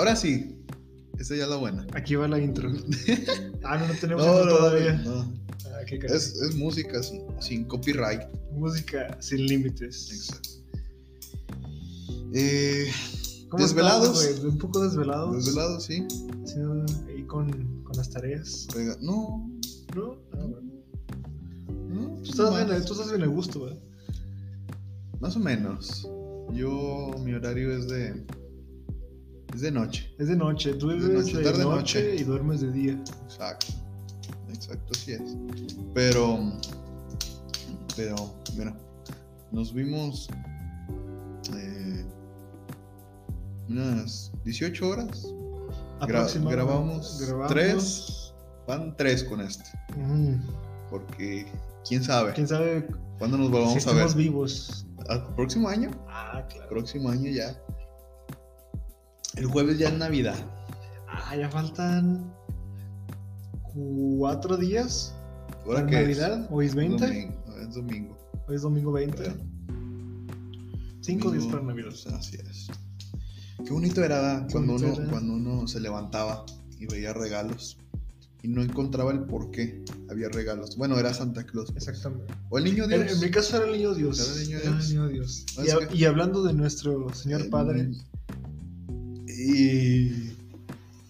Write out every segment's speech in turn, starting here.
Ahora sí. Esa ya es la buena. Aquí va la intro. ah, no, no tenemos No, todavía. no. Ah, qué. Es, es música sin, sin copyright. Música sin límites. Exacto. Eh, ¿Cómo Desvelados. estás, güey? Un poco desvelados. desvelado, sí. Sí, ahí con, con las tareas. Oiga, no. ¿No? Ah, bueno. no, Tú estás, más, bien, tú estás bien a gusto, ¿verdad? más o menos. Yo, mi horario es de. Es de noche. Es de noche. Tú De vives noche, de, tarde, noche, noche. y duermes de día. Exacto. Exacto, así es. Pero. Pero, bueno. Nos vimos. eh, unas 18 horas. Gra- grabamos, Grabamos. tres. Van tres con este. Mm, Porque. ¿Quién sabe? ¿Quién sabe ¿Cuándo nos si volvamos a ver? estamos vivos? ¿Al próximo año? Ah, claro. Próximo año ya. El jueves ya es Navidad. Ah, ya faltan cuatro días ¿Ahora qué Navidad. Hoy es es? 20. Domingo, es domingo. Hoy es domingo 20. Creo. Cinco días para Navidad. Así es. Qué bonito era cuando bonito uno, era. cuando uno se levantaba y veía regalos y no encontraba el por qué había regalos. Bueno, era Santa Claus. pues. Exactamente. O el niño Dios. en mi caso era el niño Dios. Era el niño Era el Dios. niño Dios. Y, es a- que- y hablando de nuestro Señor Padre, Y.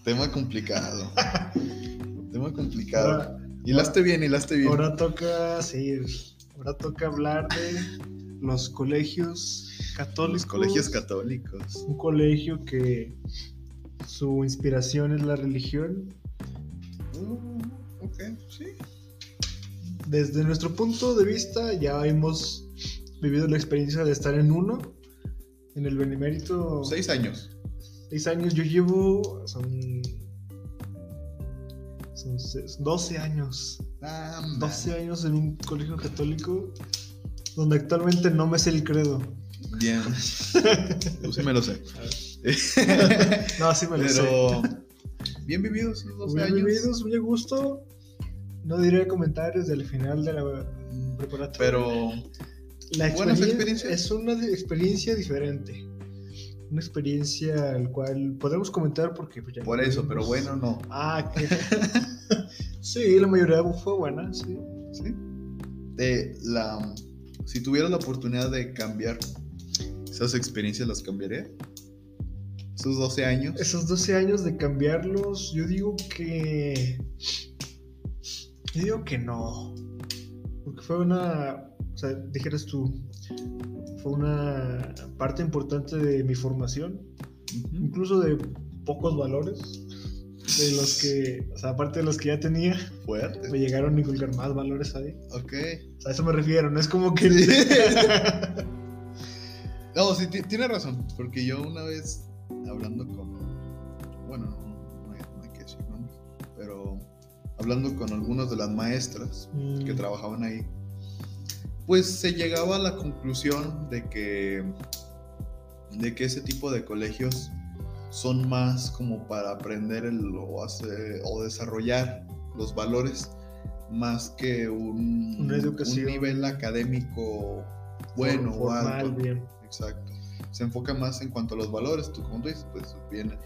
Tema complicado. Tema complicado. ahora, Hilaste bien, hilaste bien. ahora toca, sí, ahora toca hablar de los colegios católicos. Los colegios católicos. Un colegio que su inspiración es la religión. Mm, ok, sí. Desde nuestro punto de vista, ya hemos vivido la experiencia de estar en uno, en el Benemérito. Seis años. Seis años, yo llevo. Son. Son seis- 12 años. Ah, 12 años en un colegio católico donde actualmente no me sé el credo. Bien. Yo sí me lo sé. No, sí me lo sé. Pero. Bien vividos esos 12 Muy años. vividos, muy a gusto. No diré comentarios del final de la preparatoria. Pero. la experiencia es una experiencia diferente. Una experiencia al cual podemos comentar porque pues, ya Por eso, pero bueno, no. Ah, que... sí, la mayoría fue buena, sí. ¿Sí? De la. Si tuviera la oportunidad de cambiar esas experiencias, ¿las cambiaría? Esos 12 años. Esos 12 años de cambiarlos, yo digo que. Yo digo que no. Porque fue una. O sea, dijeras tú. Fue una parte importante de mi formación. Incluso de pocos valores. De los que. O sea, aparte de los que ya tenía, me Fuerte. llegaron a inculcar más valores ahí. Ok. O sea, a eso me refiero. No es como que. Sí. No, sí, ti- tiene razón. Porque yo una vez hablando con. Bueno, no, no hay, no hay que decir nombres. Pero hablando con algunas de las maestras Mm, que trabajaban ahí, pues se llegaba a la conclusión de que. de que ese tipo de colegios son más como para aprender el, o, hacer- o desarrollar los valores más que un, Una educación. un nivel académico bueno o alto. bien. Exacto. Se enfoca más en cuanto a los valores. Tú, como tú dices, pues viene,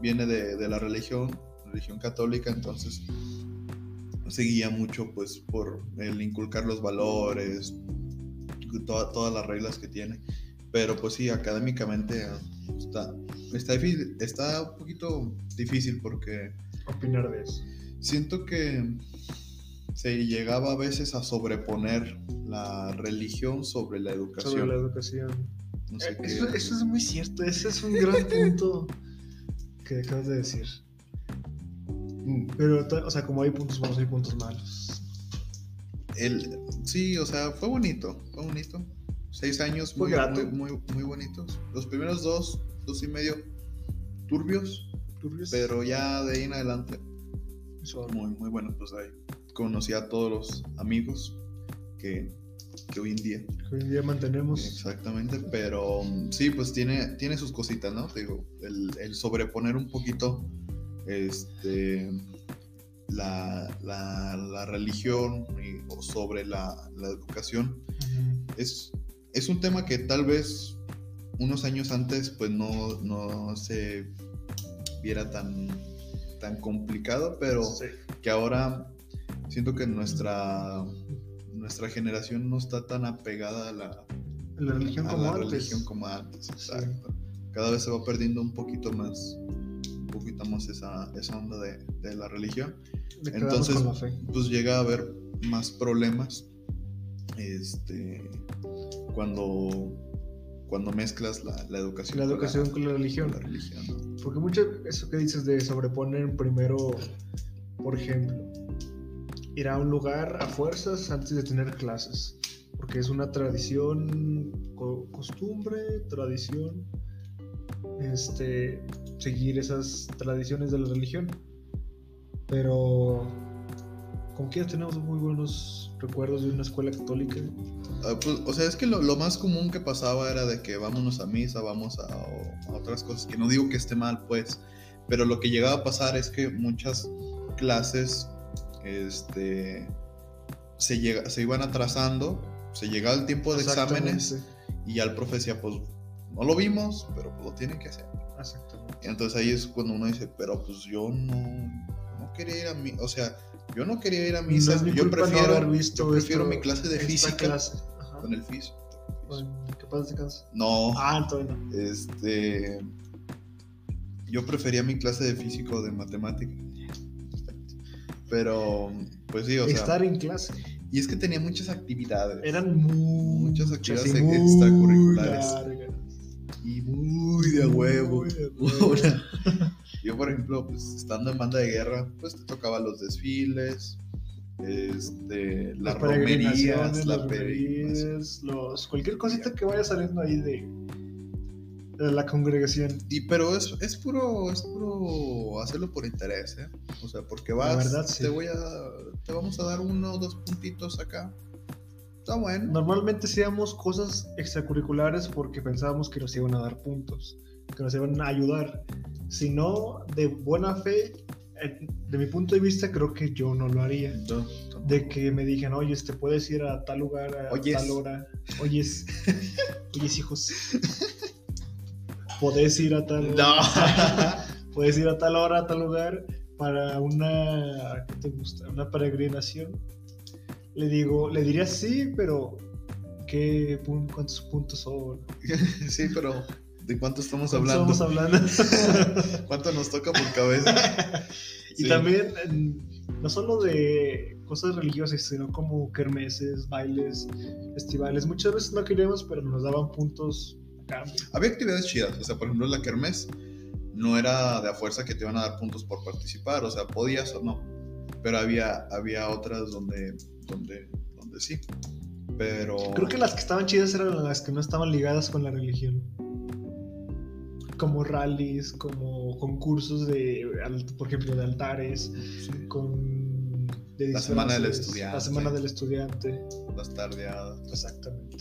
viene de, de la religión, religión católica, entonces se guía mucho pues por el inculcar los valores, toda- todas las reglas que tiene. Pero pues sí, académicamente eh, está, está, difícil, está un poquito difícil porque Opinar de eso. siento que se llegaba a veces a sobreponer la religión sobre la educación. Sobre la educación. No sé Eh, qué- Eso, eso es muy cierto, ese es un gran punto que acabas de decir. Pero, o sea, como hay puntos buenos, hay puntos malos. El, sí, o sea, fue bonito, fue bonito. Seis años muy, muy, muy, muy bonitos. Los primeros dos, dos y medio turbios, Turbios. pero ya de ahí en adelante Son- muy, muy bueno. Pues ahí conocí a todos los amigos que, que hoy en día. que hoy en día mantenemos. Exactamente, pero mm, sí, pues tiene, tiene sus cositas, ¿no? Te Digo, el, el sobreponer un poquito este, la, la, la religión y- o sobre la, la educación es, es un tema que tal vez unos años antes pues no, no se viera tan, tan complicado, pero Sí. que ahora siento que nuestra, nuestra generación no está tan apegada a la, La religión a como la antes. religión como antes. Sí. Cada vez se va perdiendo un poquito más, poquito más esa, esa onda de, de la religión. De Entonces, con la pues llega a haber más problemas este, cuando, cuando mezclas la, la educación, La con educación con la religión. con la religión, ¿no? Porque mucho eso que dices de sobreponer primero, por ejemplo, ir a un lugar a fuerzas antes de tener clases. Porque es una tradición, co- costumbre, tradición, este, seguir esas tradiciones de la religión. Pero con quién tenemos muy buenos recuerdos de una escuela católica. Ah, pues, o sea, es que lo, lo más común que pasaba era de que vámonos a misa, vamos a, a otras cosas, que no digo que esté mal, pues, pero lo que llegaba a pasar es que muchas clases este, se, llega, se iban atrasando, se llegaba el tiempo de exámenes y ya el profe decía, pues, no lo vimos, pero pues lo tienen que hacer. Exactamente. Entonces ahí es cuando uno dice, pero pues yo no, no quería ir a mi, o sea, yo no quería ir a misa, No yo no prefiero, haber visto yo prefiero esto- mi clase de física clase. Con el físico. Bueno, ¿Qué pasa de casa? No, Ah, entonces no. este, yo prefería mi clase de físico o de matemática. Pero, pues sí, o sea, Estar en clase. y es que tenía muchas actividades. Eran Muchas actividades extracurriculares. Y muy de huevo. Muy de huevo. Yo, por ejemplo, pues estando en banda de guerra, pues te tocaba los desfiles, este, las, romerías, las los, cualquier cosita que vaya saliendo ahí de, de la congregación. Y pero es, es puro, es puro hacerlo por interés, ¿eh? O sea, porque vas, verdad, sí. te voy a, te vamos a dar uno o dos puntitos acá. Está bueno. Normalmente hacíamos cosas extracurriculares porque pensábamos que nos iban a dar puntos, que nos iban a ayudar. Si no, de buena fe, eh, de mi punto de vista, creo que yo no lo haría. No, de que me digan, oye, te puedes ir a tal lugar a Oyes. tal hora. Oyes, oyes, hijos. Podés ir a tal No. Puedes ir a tal hora, a tal lugar para una ¿qué te gusta? Una peregrinación. Le digo, le diría sí, pero ¿qué pun- cuántos puntos son? sí, pero ¿de cuánto estamos ¿Cuántos hablando? Estamos hablando. ¿Cuánto nos toca por cabeza? y Sí. también no solo de cosas religiosas, sino como kermeses, bailes, festivales. Muchas veces no queríamos, pero nos daban puntos a cambio. Había actividades chidas, o sea, por ejemplo, la kermés no era de a fuerza que te iban a dar puntos por participar, o sea, podías o no, pero había, había otras donde, donde, donde sí, pero... Creo que las que estaban chidas eran las que no estaban ligadas con la religión. Como rallies, como concursos de, por ejemplo, de altares, Sí, con... de La semana del estudiante. La semana del estudiante. las tardeadas. Exactamente.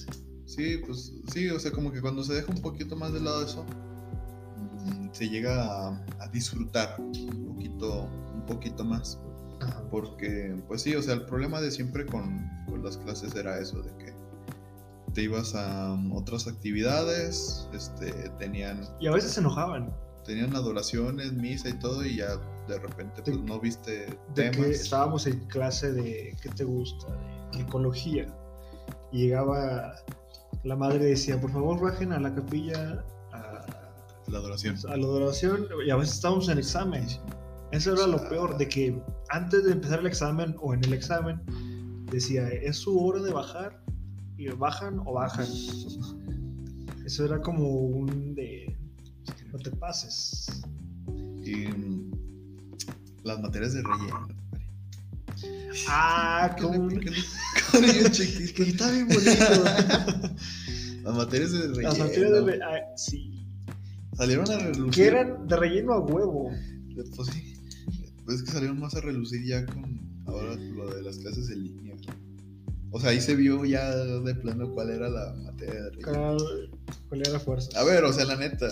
Sí, pues sí, o sea, como que cuando se deja un poquito más de lado eso, mm, se llega a, a disfrutar un poquito, un poquito más. Porque, pues sí, o sea, el problema de siempre con, con las clases era eso, de que te ibas a um, otras actividades, este, tenían, Y a veces se enojaban tenían adoraciones, misa y todo, y ya de repente pues no viste de que temas. estábamos en clase de, ¿qué te gusta? De ecología. Y llegaba la madre y decía, por favor, bajen a la capilla a, La adoración. a la adoración. Y a veces estábamos en examen. Eso era lo peor, de que antes de empezar el examen o en el examen, decía, es su hora de bajar, y bajan o bajan. Eso era como un de, no te pases. Y las materias de relleno. Ah, ¿Qué como le- qué le- qué le- bien chiquito. que está bien bonito. Las materias de relleno. Las materias de re- ah, sí. Salieron a relucir. Que eran de relleno a huevo. Pues sí. Pues es que salieron más a relucir ya con ahora lo de las clases en línea. O sea, ahí se vio ya de plano cuál era la materia de. ¿Cuál, era fuerza? A ver, o sea, la neta,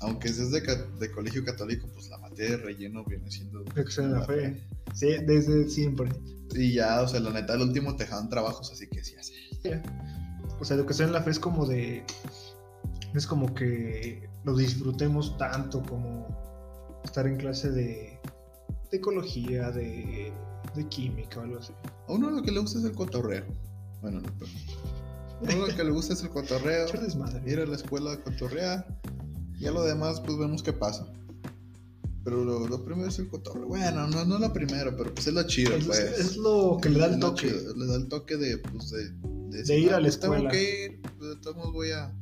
aunque seas de, de colegio católico, pues la materia de relleno viene siendo. Sea la fe. Sí, desde siempre. Y ya, o sea, la neta, al último te dejaban trabajos, así que sí, así. O sea, educación en la fe es como de. Es como que lo disfrutemos tanto como estar en clase de, de ecología, de, de química o algo así. A uno lo que le gusta es el cotorreo. Bueno, no, pero. A uno lo que le gusta es el cotorreo. Ir a la escuela a cotorrear. Y a lo demás, pues vemos qué pasa. Pero lo, lo primero es el cotorreo. Bueno, no, no lo primero, pero pues es lo chido, Es, pues. es lo que le da el toque. chido, Le da el toque de, pues, de, De ir a la pues, Tengo escuela. que ir, pues, de todos modos voy a.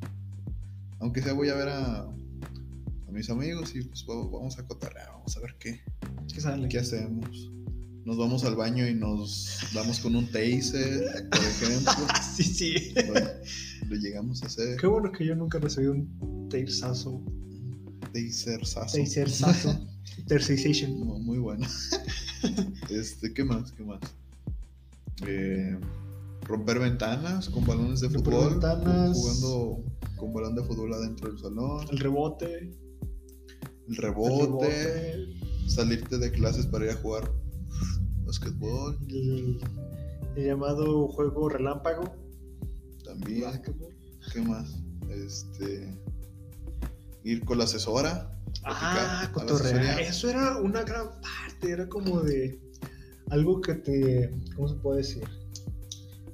Aunque sea, voy a ver a, a mis amigos y pues vamos a cotorrear. Vamos a ver qué, ¿Qué sale? qué hacemos. Nos vamos al baño y nos damos con un taser, por ejemplo. sí, sí. lo, lo llegamos a hacer. Qué bueno que yo nunca recibí un tasersazo. Tasersazo. Tasersazo. Taserization. No, muy bueno. este, ¿qué más? ¿Qué más? Eh, romper ventanas con balones de Romper fútbol. ventanas. Jugando con balón de fútbol adentro del salón. El rebote. El el rebote. Salirte de clases para ir a jugar basquetbol. El, el llamado juego relámpago. También. Básquetbol. ¿Qué más? Este. Ir con la asesora. Ah, cotorrear. Eso era una gran parte. Era como de algo que te. ¿Cómo se puede decir?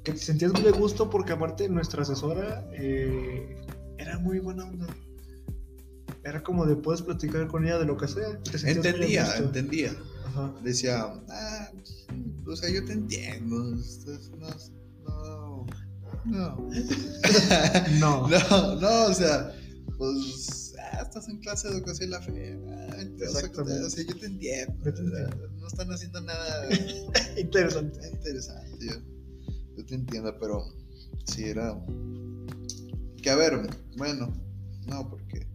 Que te sentías muy de gusto porque, aparte, nuestra asesora eh, era muy buena onda. Era como de puedes platicar con ella de lo que sea. Entendía, entendía. Ajá. Decía, ah, o sea, yo te entiendo. no, no, no. No. No, o sea, pues ah, estás en clase de educación y la fe. ah, Exactamente. O sea, yo te entiendo. Yo te entiendo. No están haciendo nada Interesante. interesante. Yo, yo te entiendo, pero sí era. Que a ver, bueno, no, porque.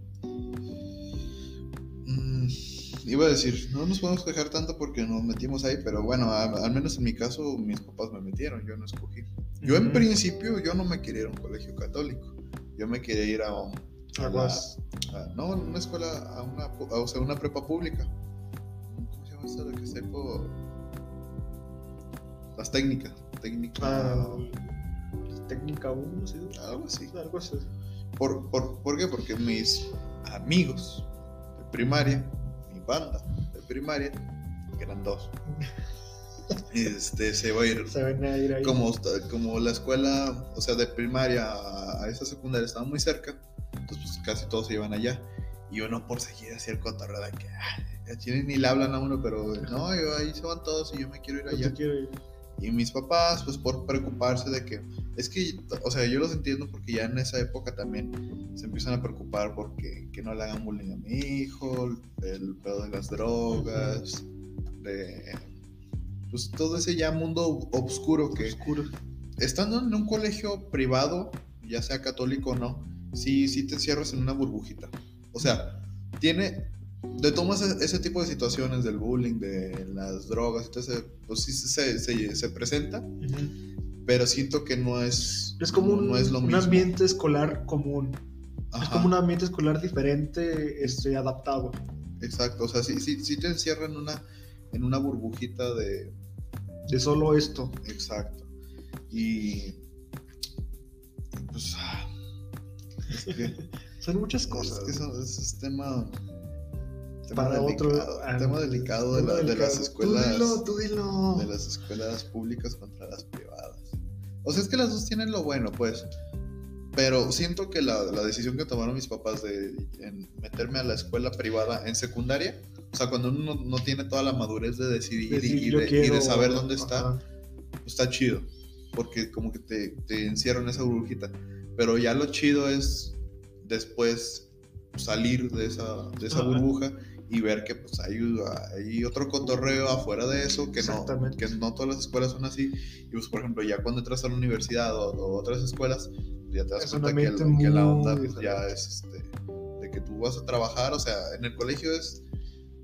Iba a decir, no nos podemos quejar tanto porque nos metimos ahí, pero bueno, a- al menos en mi caso, mis papás me metieron, yo no escogí. Yo en Ujú. principio, yo no me quería ir a un colegio católico. Yo me quería ir a, a no, una escuela, a una, o sea, una prepa pública. ¿Cómo se llama esta la que por las técnicas? Técnica. Ah, técnica 1, sí. Algo así. Algo así. ¿Por, por, ¿Por qué? Porque mis amigos de primaria, mi banda de primaria, que eran dos, este, se va a ir Se ven a ir ahí. como, como la escuela, o sea, de primaria a, a esa secundaria estaba muy cerca, entonces pues casi todos se iban allá. Y uno por seguir hacia el cotorreo de que "Ah, ni le hablan a uno, pero no, yo, ahí se van todos y yo me quiero ir allá. ir. Y mis papás, pues por preocuparse de que, es que, o sea, yo los entiendo porque ya en esa época también se empiezan a preocupar porque que no le hagan bullying a mi hijo, el pedo de las drogas, de, pues todo ese ya mundo oscuro que Oscuro. estando en un colegio privado, ya sea católico o no, sí, sí te encierras en una burbujita. O sea, tiene, de tomas ese, ese tipo de situaciones del bullying, de las drogas, ese, pues sí se, se, se presenta. Pero siento que no es, Es como no, un, no es lo un mismo. ambiente escolar común. Es como un ambiente escolar diferente, este, adaptado. Exacto, o sea, sí, sí, sí te encierra en una, en una burbujita de, De solo esto. exacto. Y, pues, ah, es que... Son muchas cosas. Es que eso, eso es tema, tema Para otro- delicado, ah, tema delicado de, la- de las escuelas Tú dilo, tú dilo. de las escuelas públicas contra las privadas. O sea, es que las dos tienen lo bueno, pues. Pero siento que la, la decisión que tomaron mis papás de en meterme a la escuela privada en secundaria, o sea, cuando uno no, no tiene toda la madurez de decidir Decir, y, de, y quiero- de saber dónde está, Ajá. pues está chido. Porque como que te, te encierran en esa burbujita. Pero ya lo chido es después salir de esa, de esa Ajá. Y ver que pues hay, hay otro cotorreo afuera de eso, que no, que no todas las escuelas son así. Y pues por ejemplo, ya cuando entras a la universidad o, o otras escuelas, ya te das Es cuenta que, ambiente que la onda pues, diferente. ya es este, de que tú vas a trabajar, o sea, en el colegio es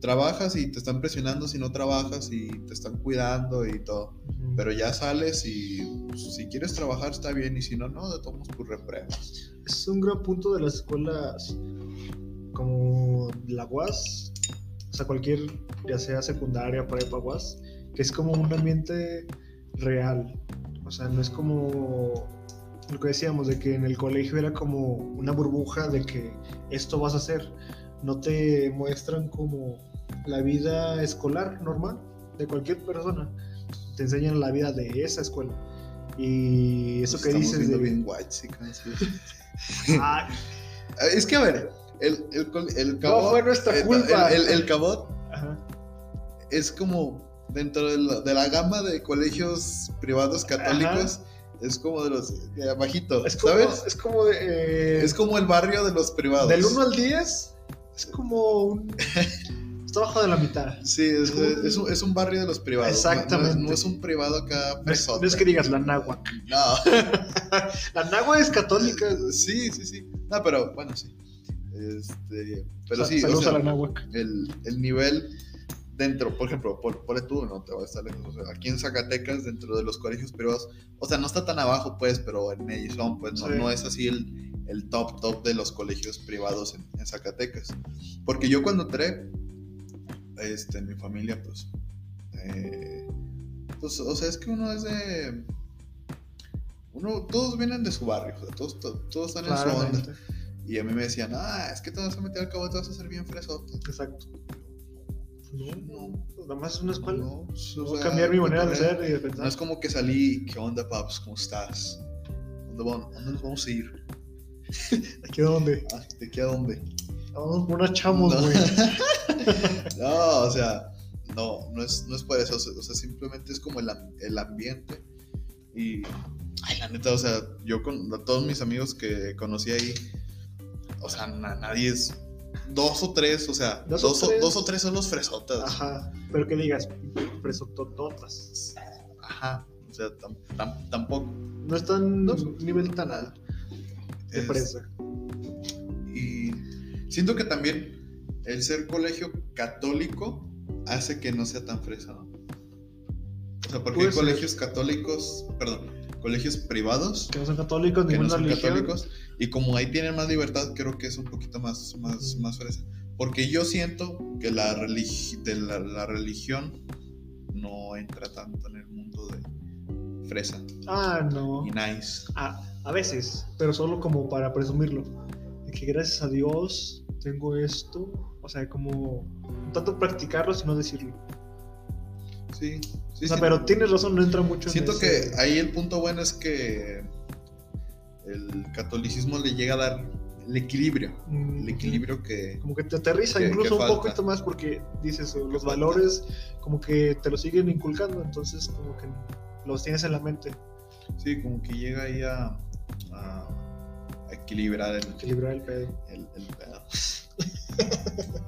trabajas y te están presionando si no trabajas y te están cuidando y todo. Ujú. Pero ya sales y pues, si quieres trabajar está bien y si no, no, de todos modos, pues repruebas. Es un gran punto de las escuelas como la UAS, o sea, cualquier, ya sea secundaria, prepa, UAS, que es como un ambiente real. O sea, no es como lo que decíamos, de que en el colegio era como una burbuja de que esto vas a hacer. No te muestran como la vida escolar normal de cualquier persona. Te enseñan la vida de esa escuela. Y eso Nos que dices de... bien white, sí, Ah, Es que a ver, el, el, el No cabot. fue nuestra eh, culpa. El, el- el cabot ajá. es como dentro de la, de la gama de colegios privados católicos, es como de los de abajito, Es como, ¿sabes? es como de, eh, Es como el barrio de los privados. del 1 al 10, es como un... Está abajo de la mitad. Sí, es, es un, es un barrio de los privados. no- No, Exactamente. es, no es un privado acá No es, fresota. no es que digas la náhuac. No. La náhuac es católica. Sí, sí, sí. No, pero bueno, sí. Este, pero sí, o sea, el, el nivel dentro, por ejemplo, por, por tú, no te voy a estar lejos, o sea, aquí en Zacatecas, dentro de los colegios privados, o sea, no está tan abajo, pues, pero en ellos son, pues, no, Sí. no es así el, el top, top de los colegios privados en, en Zacatecas. Porque yo cuando entré, este, mi familia, pues, eh, pues, o sea, es que uno es de... Uno, todos vienen de su barrio, o sea, todos, todos, todos están en su onda. Y a mí me decían, ah, es que te vas a meter al cabo, te vas a hacer bien fresote. Exacto. No, No, pues nada más es una escuela. no, pues, o Voy a sea, cambiar mi manera de ser y de No pensar. es como que salí, ¿qué onda, paps? ¿Cómo estás? ¿Dónde, vamos, ¿Dónde nos vamos a ir? ¿Aquí a dónde? Ah, ¿De qué a dónde? Vamos por unas chamos, No. güey. No, o sea, no, no es, no es por eso, o sea, simplemente es como el, el ambiente. Y, ay, la neta, o sea, yo con todos mis amigos que conocí ahí, o sea, na- nadie es, dos o tres, o sea, Dos dos, o tres. dos o tres son los fresotas. Ajá. Pero que digas, presotototas. Ajá, o sea, tam- tam- tampoco. No es tan No. nivel tan alto de Es- fresa. Y siento que también el ser colegio católico hace que no sea tan fresa, ¿no? O sea, porque hay colegios católicos, perdón, colegios privados Que no son católicos, que no ninguna son religión. católicos y como ahí tienen más libertad, creo que es un poquito más, más, más fresa. Porque yo siento que la, religi- de la, la religión no entra tanto en el mundo de fresa Ah, no. y nice. A, a veces, pero solo como para presumirlo. De que gracias a Dios tengo esto. O sea, como tanto practicarlo, sino decirlo. Sí, sí, o sea, sí. pero tienes razón, no entra mucho en Siento ese- que ahí el punto bueno es que el catolicismo le llega a dar el equilibrio. Mm, El equilibrio que. Como que te aterriza que- incluso que un poquito más porque dices, eh, los falta. valores como que te los siguen inculcando, entonces como que los tienes en la mente. Sí, como que llega ahí a, a- a equilibrar el, Equilibrar el pedo. el, el pedo.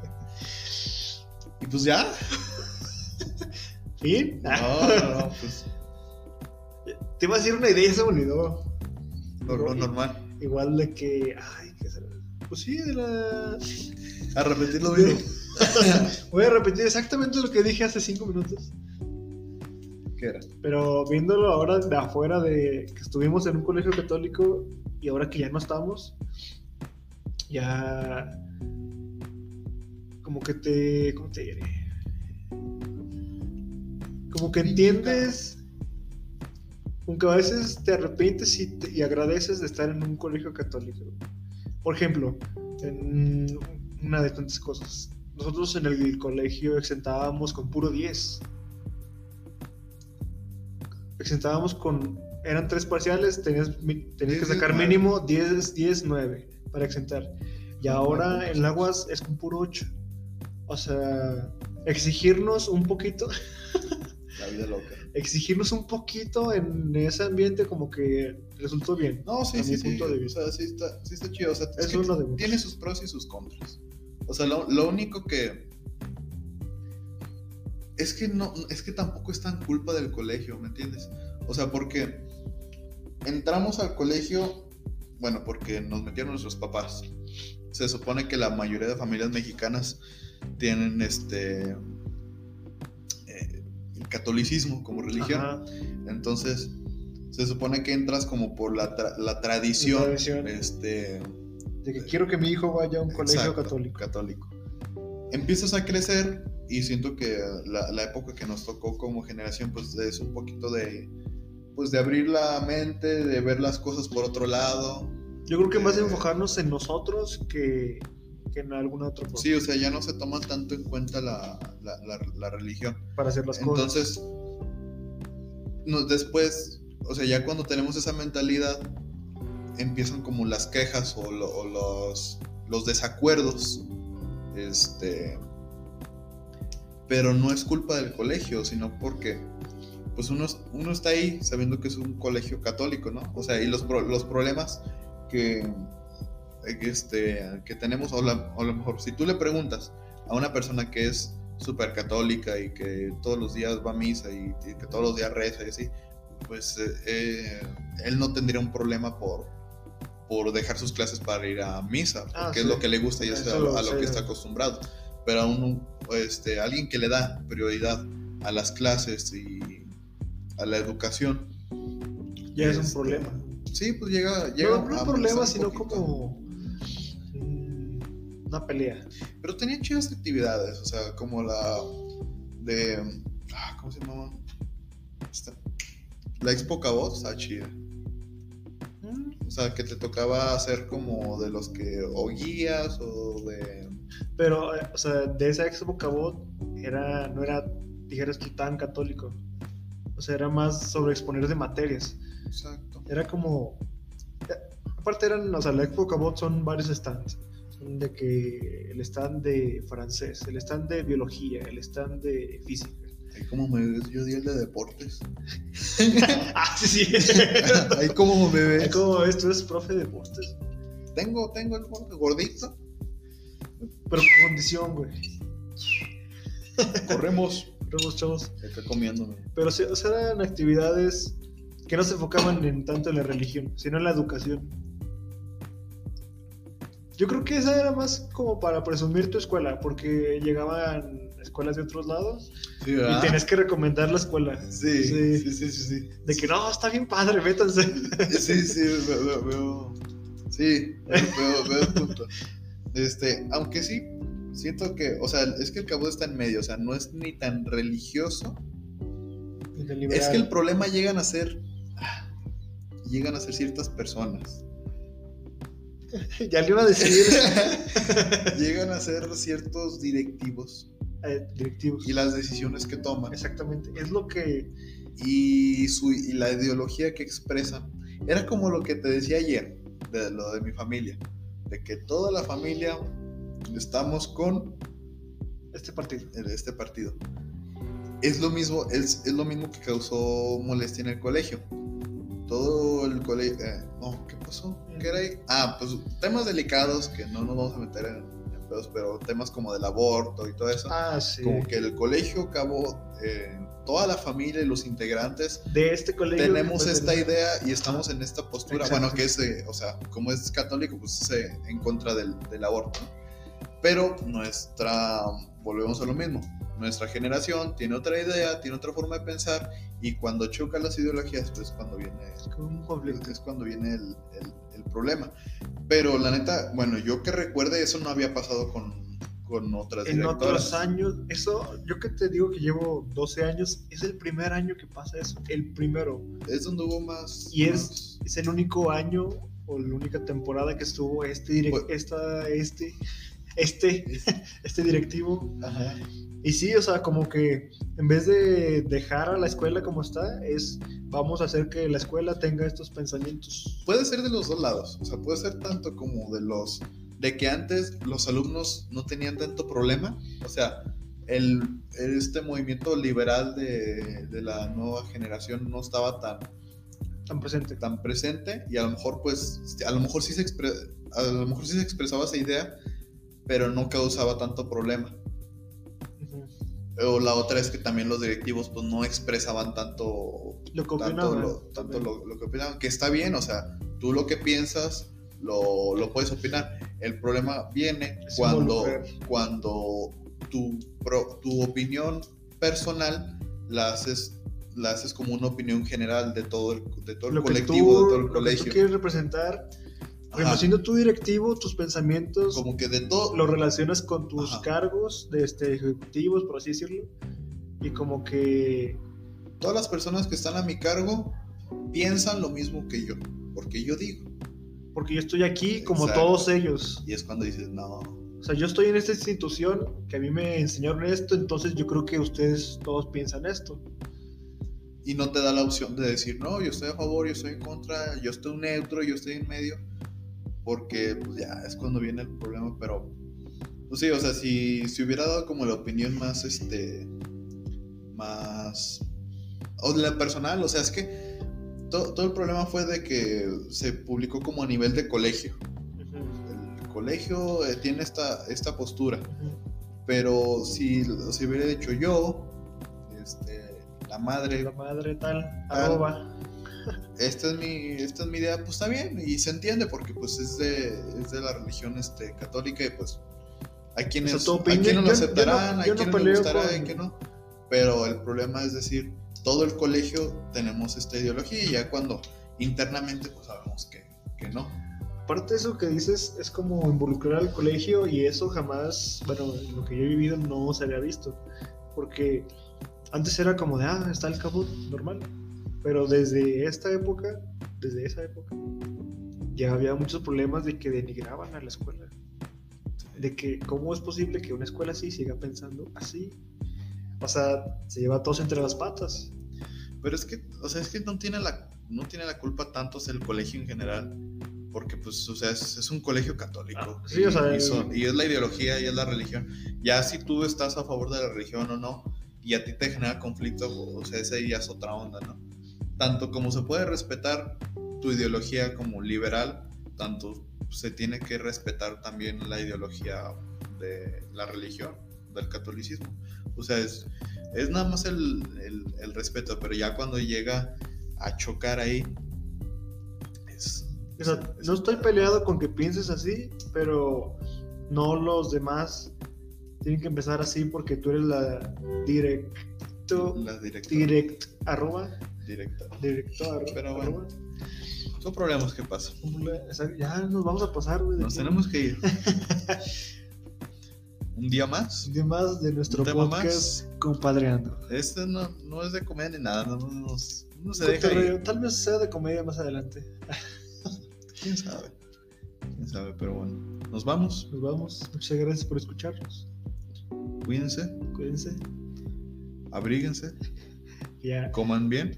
y pues ya. No, no, no, pues Te iba a decir una idea y se olvidó. lo, lo normal. Igual de que, ay, ¿qué será? Pues sí, de la... A repetir lo mismo. Voy a repetir exactamente lo que dije hace cinco minutos. ¿Qué era? Pero viéndolo ahora de afuera de que estuvimos en un colegio católico y ahora que ya no estamos, ya como que te, ¿cómo te diré? Como que entiendes, como que a veces te arrepientes y, te- y agradeces de estar en un colegio católico. Por ejemplo, en una de tantas cosas. Nosotros en el colegio exentábamos con puro 10 exentábamos con. Eran tres parciales, tenías, tenías que 10, sacar 9. mínimo 10, 10, 9 para exentar. Y ahora en Aguas es con puro 8. O sea, exigirnos un poquito, La vida loca. exigirnos un poquito en ese ambiente como que resultó bien. No, sí, A sí, mi sí. punto de O sea, sí está, sí está chido. O sea, Es que uno de muchos. tiene sus pros y sus contras. O sea, lo, lo único que. Es que no, es que tampoco es tan culpa del colegio, ¿me entiendes? O sea, porque entramos al colegio, bueno, porque nos metieron nuestros papás. Se supone que la mayoría de familias mexicanas tienen este catolicismo como religión. Ajá. Entonces, se supone que entras como por la, tra- la tradición, La tradición. este, De que quiero que mi hijo vaya a un colegio exacto, católico. católico. Empiezas a crecer y siento que la, la época que nos tocó como generación, pues es un poquito de, pues de abrir la mente, de ver las cosas por otro lado. Yo creo que más de Eh, enfocarnos en nosotros que, que en alguna otra cosa. Sí, o sea, ya no se toma tanto en cuenta la, la, la, la religión. Para hacer las cosas. Entonces, no, después, o sea, ya cuando tenemos esa mentalidad, empiezan como las quejas o, lo- o los, los desacuerdos. Este. Pero no es culpa del colegio, sino porque pues uno, uno está ahí sabiendo que es un colegio católico, ¿no? O sea, y los, los problemas que, este, que tenemos, o, la- o a lo mejor, si tú le preguntas a una persona que es súper católica y que todos los días va a misa y, y que todos los días reza y así, pues eh, eh, él no tendría un problema por, por dejar sus clases para ir a misa, porque Ah, es sí. lo que le gusta y es a, lo- a lo sé. que está acostumbrado. Pero a un, este, alguien que le da prioridad a las clases y a la educación. ya es un este, problema. Sí, pues llega, llega No, no un problema, sino poquito. como una pelea. Pero tenía chidas actividades, o sea, como la de. ah, ¿Cómo se llamaba? Esta. La Expo Cabot está chida. O sea, que te tocaba hacer como de los que. o guías o de. Pero, eh, o sea, de esa Expo Cabot era, no era, dijeras tú, tan católico. O sea, era más sobre exponer de materias. Exacto. Era como. eh, Aparte eran, o sea, la Expo Cabot son varios stands. De que el stand de francés, el stand de biología, el stand de física. Ahí como me ves, yo di el de deportes. ah, sí, sí. Ahí como me ves. ¿Cómo ves? Tú eres profe de deportes. Tengo, tengo el gordito. Pero con condición, güey. Corremos. Chavos, chavos. Está comiéndome. Pero o sea, eran actividades que no se enfocaban en tanto en la religión, sino en la educación. Yo creo que esa era más como para presumir tu escuela, porque llegaban escuelas de otros lados Sí, y tenías que recomendar la escuela. Sí, Sí. sí, sí, sí, sí. De que no, está bien padre, métanse. Sí, sí, veo, veo, veo- sí, veo, veo el punto. Este, aunque sí, siento que, o sea, es que el cabo está en medio, o sea, no es ni tan religioso. Es que el problema llegan a ser, llegan a ser ciertas personas. Ya le iba a decir llegan a ser ciertos directivos eh, directivos. y las decisiones que toman Exactamente. Es lo que. y, su, y la ideología que expresan. Era como lo que te decía ayer, de lo de mi familia, de que toda la familia estamos con Este partido. este partido. Es lo mismo, es, es lo mismo que causó molestia en el colegio. Todo el colegio. no, ¿qué pasó? Ah, pues temas delicados que no nos vamos a meter en, en pedos, pero temas como del aborto y todo eso. Ah, sí. Como que el colegio acabó, eh, toda la familia y los integrantes De este colegio. tenemos esta de- idea y estamos en esta postura. Bueno, que es, eh, o sea, como es católico, pues es eh, en contra del, del aborto. Pero nuestra, volvemos a lo mismo, nuestra generación tiene otra idea, tiene otra forma de pensar y cuando chocan las ideologías, pues es cuando viene, Un conflicto. es cuando viene el problema. Pero la neta, bueno, yo que recuerde, eso no había pasado con, con otras En directoras. otros años, eso, yo que te digo que llevo 12 años, es el primer año que pasa eso, el primero. Es donde hubo más... Y es- más- Es el único año o la única temporada que estuvo este, direc- Pues- esta, este, este, este directivo. Ajá. Y sí, o sea, como que en vez de dejar a la escuela como está, es vamos a hacer que la escuela tenga estos pensamientos. Puede ser de los dos lados, o sea, puede ser tanto como de los de que antes los alumnos no tenían tanto problema, o sea, el, este movimiento liberal de, de la nueva generación no estaba tan, Tan presente. tan presente y a lo mejor pues a lo mejor sí se expre- a lo mejor sí se expresaba esa idea, pero no causaba tanto problema. O la otra es que también los directivos pues no expresaban tanto Lo que tanto, opinaban. lo, tanto lo, lo que opinaban, que está bien, o sea, tú lo que piensas lo, lo puedes opinar. El problema viene Es cuando, cuando tu, pro- tu opinión personal la haces, la haces como una opinión general de todo el, de todo el Lo colectivo, tú, de todo el lo que tú quieres representar, Ajá, siendo tu directivo, tus pensamientos como que de todo, lo relacionas con tus Ajá. cargos de este, ejecutivos, por así decirlo, y como que todas las personas que están a mi cargo piensan lo mismo que yo, porque yo digo. porque yo estoy aquí como Exacto. todos ellos. Y es cuando dices, no, sea, yo estoy en esta institución que a mí me enseñaron esto, entonces yo creo que ustedes todos piensan esto. Y no te da la opción de decir, no, yo estoy a favor, yo estoy en contra, yo estoy neutro, yo estoy en medio, porque pues ya es cuando viene el problema, pero pues sí, o sea, si, si hubiera dado como la opinión más, este, más, o de la personal, o sea, es que todo, todo el problema fue de que se publicó como a nivel de colegio. El colegio eh, tiene esta, esta postura, pero si, si hubiera dicho yo, este, la madre, La madre tal, Tal. arroba. Esta es mi esta es mi idea pues está bien y se entiende porque pues es de es de la religión este católica y pues hay quienes O sea, opinión, quienes lo yo- yo aceptarán no- yo no quienes les peleo gustará con- hay que no pero el problema es decir todo el colegio tenemos esta ideología y ya cuando internamente pues sabemos que, que no Aparte de eso que dices, es como involucrar al colegio y eso jamás, bueno, en lo que yo he vivido no se había visto. Porque antes era como de, ah, está el cabo normal. Pero desde esta época, desde esa época, ya había muchos problemas de que denigraban a la escuela. De que, ¿cómo es posible que una escuela así siga pensando así? O sea, se lleva a todos entre las patas. pero es que o sea es que no tiene la no tiene la culpa tanto el colegio en general porque pues o sea es, es un colegio católico Ah, sí, y, o sea, y son- y es la ideología y es la religión ya si tú estás a favor de la religión o no y a ti te genera conflicto o sea ese ya es otra onda no tanto como se puede respetar tu ideología como liberal tanto se tiene que respetar también la ideología de la religión del catolicismo o sea es es nada más el, el- el respeto, pero ya cuando llega a chocar ahí, es... O sea, no estoy peleado con que pienses así, pero no los demás tienen que empezar así porque tú eres la directo, La directa. direct, arroba, directa. directo, arroba, Pero bueno. Son problemas que pasan. Ya nos vamos a pasar, güey. Nos tenemos que ir. Un día más. Un día más de nuestro podcast más. compadreando. Este no, no es de comedia ni nada. No, nos- no se deja ir. Tal vez sea de comedia más adelante. ¿Quién sabe? ¿Quién sabe? Pero bueno. Nos vamos. Nos vamos. Muchas gracias por escucharnos. Cuídense. Cuídense. Abríguense. Ya Coman bien.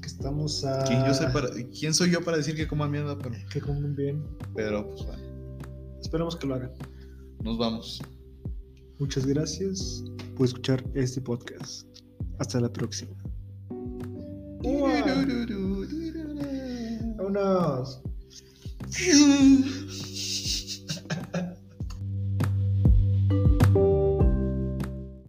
que estamos a. ¿Quién, yo sé para- ¿quién soy yo para decir que coman mierda? Pero, Que coman bien. pero pues bueno. Esperemos que lo hagan. Nos vamos. Muchas gracias por escuchar este podcast. Hasta la próxima. Vámonos.